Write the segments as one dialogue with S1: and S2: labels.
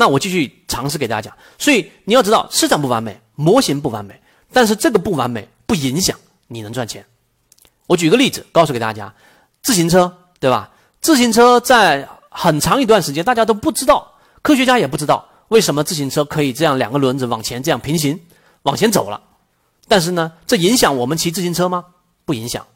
S1: 那我继续尝试给大家讲。所以你要知道，市场不完美，模型不完美，但是这个不完美不影响你能赚钱。我举个例子，告诉给大家，自行车，对吧？自行车在很长一段时间，大家都不知道，科学家也不知道为什么自行车可以这样两个轮子往前这样平行往前走了。但是呢，这影响我们骑自行车吗？不影响。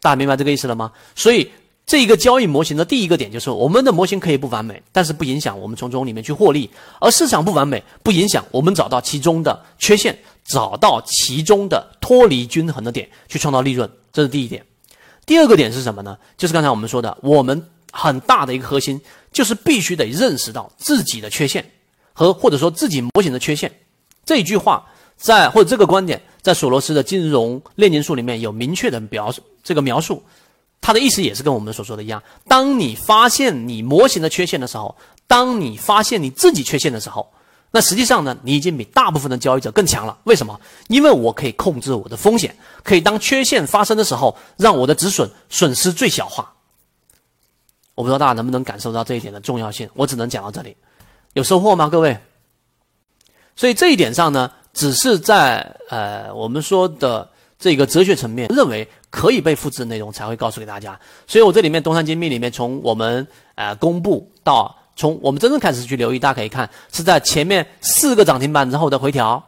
S1: 大家明白这个意思了吗？所以。这一个交易模型的第一个点就是，我们的模型可以不完美，但是不影响我们从中里面去获利；而市场不完美，不影响我们找到其中的缺陷，找到其中的脱离均衡的点，去创造利润。这是第一点。第二个点是什么呢？就是刚才我们说的，我们很大的一个核心就是必须得认识到自己的缺陷和或者说自己模型的缺陷。这一句话在或者这个观点在索罗斯的金融炼金术里面有明确的描，这个描述。他的意思也是跟我们所说的一样，当你发现你模型的缺陷的时候，当你发现你自己缺陷的时候，那实际上呢，你已经比大部分的交易者更强了。为什么？因为我可以控制我的风险，可以当缺陷发生的时候，让我的止损损失最小化。我不知道大家能不能感受到这一点的重要性。我只能讲到这里，有收获吗，各位？所以这一点上呢，只是在呃我们说的这个哲学层面认为。可以被复制的内容才会告诉给大家，所以我这里面东山精密里面，从我们呃公布到从我们真正开始去留意，大家可以看是在前面四个涨停板之后的回调，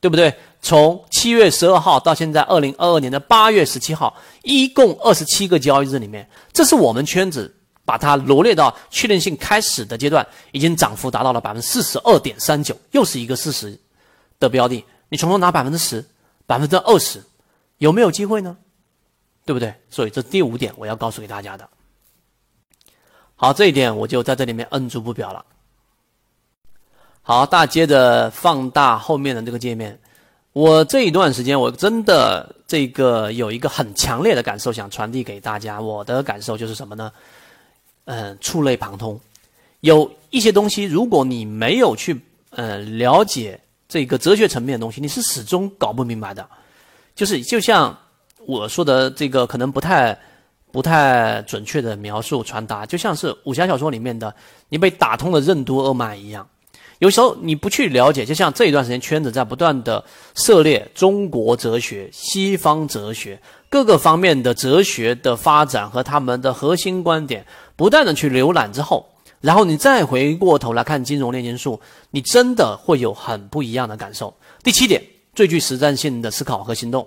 S1: 对不对？从七月十二号到现在二零二二年的八月十七号，一共二十七个交易日里面，这是我们圈子把它罗列到确定性开始的阶段，已经涨幅达到了百分之四十二点三九，又是一个四十的标的，你从中拿百分之十、百分之二十，有没有机会呢？对不对？所以这第五点我要告诉给大家的。好，这一点我就在这里面摁住不表了。好，大家接着放大后面的这个界面。我这一段时间我真的这个有一个很强烈的感受想传递给大家。我的感受就是什么呢？嗯，触类旁通。有一些东西，如果你没有去呃了解这个哲学层面的东西，你是始终搞不明白的。就是就像。我说的这个可能不太、不太准确的描述传达，就像是武侠小说里面的你被打通了任督二脉一样。有时候你不去了解，就像这一段时间圈子在不断的涉猎中国哲学、西方哲学各个方面的哲学的发展和他们的核心观点，不断的去浏览之后，然后你再回过头来看金融炼金术，你真的会有很不一样的感受。第七点，最具实战性的思考和行动。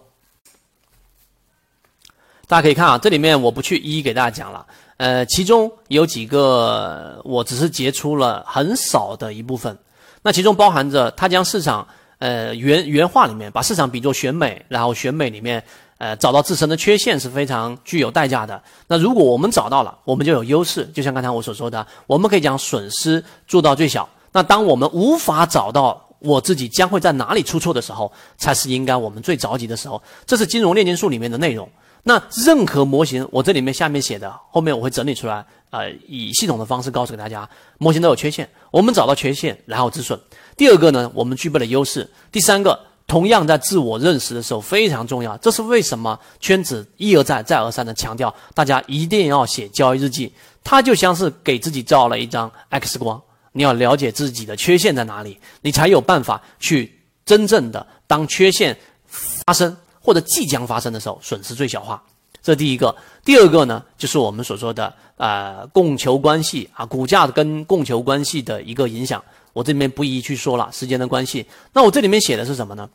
S1: 大家可以看啊，这里面我不去一一给大家讲了。呃，其中有几个，我只是截出了很少的一部分。那其中包含着，它将市场，呃，原原话里面把市场比作选美，然后选美里面，呃，找到自身的缺陷是非常具有代价的。那如果我们找到了，我们就有优势。就像刚才我所说的，我们可以将损失做到最小。那当我们无法找到我自己将会在哪里出错的时候，才是应该我们最着急的时候。这是金融炼金术里面的内容。那任何模型，我这里面下面写的，后面我会整理出来，呃，以系统的方式告诉给大家，模型都有缺陷，我们找到缺陷，然后止损。第二个呢，我们具备了优势。第三个，同样在自我认识的时候非常重要，这是为什么圈子一而再、再而三的强调，大家一定要写交易日记，它就像是给自己照了一张 X 光，你要了解自己的缺陷在哪里，你才有办法去真正的当缺陷发生。或者即将发生的时候，损失最小化，这第一个。第二个呢，就是我们所说的呃供求关系啊，股价跟供求关系的一个影响。我这里面不一一去说了，时间的关系。那我这里面写的是什么呢？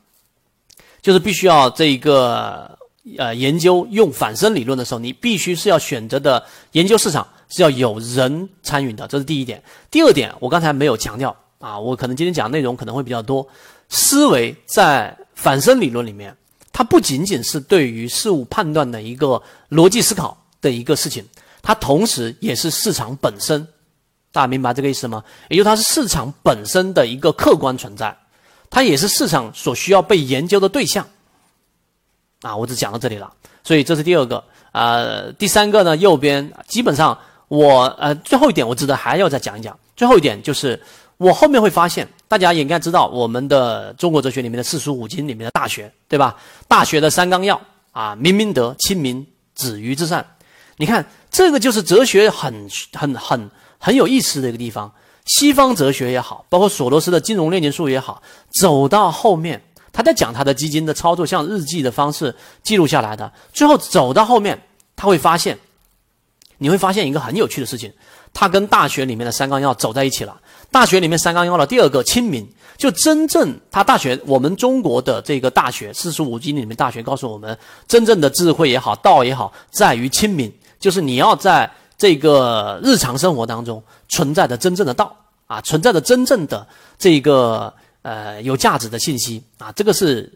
S1: 就是必须要这一个呃研究用反身理论的时候，你必须是要选择的研究市场是要有人参与的，这是第一点。第二点，我刚才没有强调啊，我可能今天讲的内容可能会比较多。思维在反身理论里面。它不仅仅是对于事物判断的一个逻辑思考的一个事情，它同时也是市场本身。大家明白这个意思吗？也就它是市场本身的一个客观存在，它也是市场所需要被研究的对象。啊，我只讲到这里了。所以这是第二个。呃，第三个呢，右边基本上我呃最后一点，我值得还要再讲一讲。最后一点就是。我后面会发现，大家也应该知道我们的中国哲学里面的四书五经里面的大学，对吧？大学的三纲要啊，明明德、亲民、止于至善。你看，这个就是哲学很很很很有意思的一个地方。西方哲学也好，包括索罗斯的金融炼金术也好，走到后面，他在讲他的基金的操作，像日记的方式记录下来的。最后走到后面，他会发现，你会发现一个很有趣的事情，他跟大学里面的三纲要走在一起了。大学里面三纲要的第二个亲民，就真正他大学，我们中国的这个大学四书五经里面大学告诉我们，真正的智慧也好，道也好，在于亲民，就是你要在。这个日常生活当中存在的真正的道啊，存在的真正的这个呃有价值的信息啊，这个是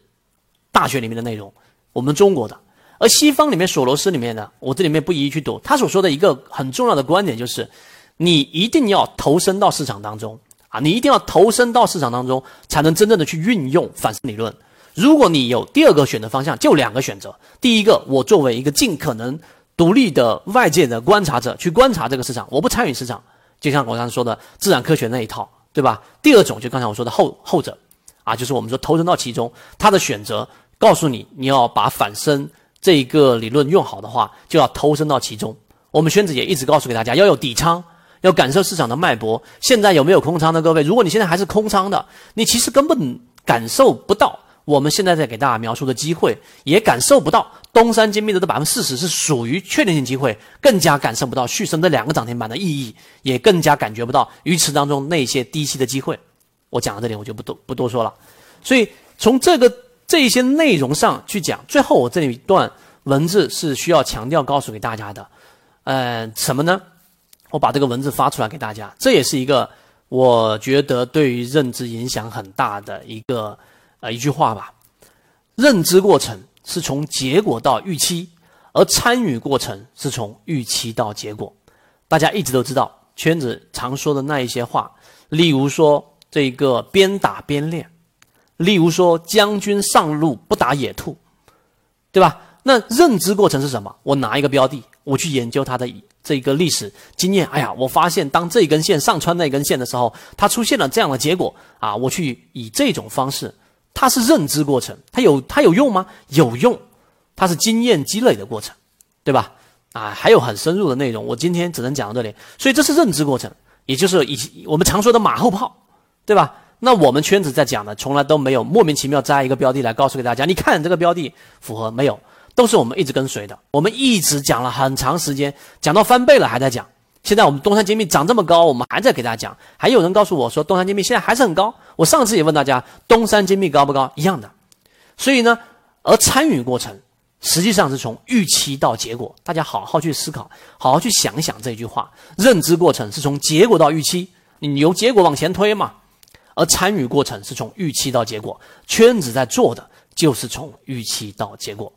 S1: 大学里面的内容，我们中国的，而西方里面索罗斯里面呢，我这里面不一一去读，他所说的一个很重要的观点就是，你一定要投身到市场当中啊，你一定要投身到市场当中，才能真正的去运用反思理论。如果你有第二个选择方向，就两个选择，第一个，我作为一个尽可能。独立的外界的观察者去观察这个市场，我不参与市场，就像我刚才说的自然科学那一套，对吧？第二种就刚才我说的后后者，啊，就是我们说投身到其中，他的选择告诉你，你要把反身这个理论用好的话，就要投身到其中。我们宣子也一直告诉给大家，要有底仓，要感受市场的脉搏。现在有没有空仓的各位？如果你现在还是空仓的，你其实根本感受不到。我们现在在给大家描述的机会，也感受不到东山精密的这百分之四十是属于确定性机会，更加感受不到旭升这两个涨停板的意义，也更加感觉不到鱼池当中那些低吸的机会。我讲到这里，我就不多不多说了。所以从这个这些内容上去讲，最后我这里一段文字是需要强调告诉给大家的，呃，什么呢？我把这个文字发出来给大家，这也是一个我觉得对于认知影响很大的一个。呃，一句话吧，认知过程是从结果到预期，而参与过程是从预期到结果。大家一直都知道圈子常说的那一些话，例如说这个边打边练，例如说将军上路不打野兔，对吧？那认知过程是什么？我拿一个标的，我去研究它的这个历史经验。哎呀，我发现当这根线上穿那根线的时候，它出现了这样的结果啊！我去以这种方式。它是认知过程，它有它有用吗？有用，它是经验积累的过程，对吧？啊，还有很深入的内容，我今天只能讲到这里。所以这是认知过程，也就是以我们常说的马后炮，对吧？那我们圈子在讲的，从来都没有莫名其妙摘一个标的来告诉给大家，你看这个标的符合没有？都是我们一直跟随的，我们一直讲了很长时间，讲到翻倍了还在讲。现在我们东山精密涨这么高，我们还在给大家讲。还有人告诉我说，东山精密现在还是很高。我上次也问大家，东山精密高不高？一样的。所以呢，而参与过程实际上是从预期到结果。大家好好去思考，好好去想想这句话。认知过程是从结果到预期，你由结果往前推嘛。而参与过程是从预期到结果。圈子在做的就是从预期到结果。